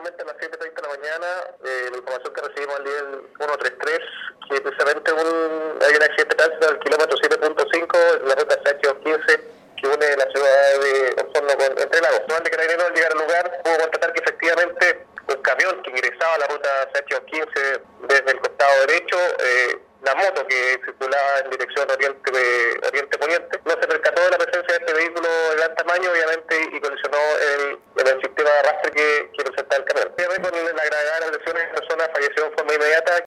aproximadamente a las 7.30 de la mañana, eh, la información que recibimos al nivel 133, que precisamente un, hay un accidente de tránsito al kilómetro 7.5 en la ruta SH15 que une la ciudad de Osorno con Entre Lagos. No de Carabineros al llegar al lugar pudo constatar que efectivamente un camión que ingresaba a la ruta SH15 desde el costado derecho eh, la moto que circulaba en dirección oriente oriente poniente no se percató de la presencia de este vehículo de gran tamaño obviamente y colisionó el, el sistema de arrastre que, presentaba el camión. Con la gravedad de las lesiones la persona falleció en forma inmediata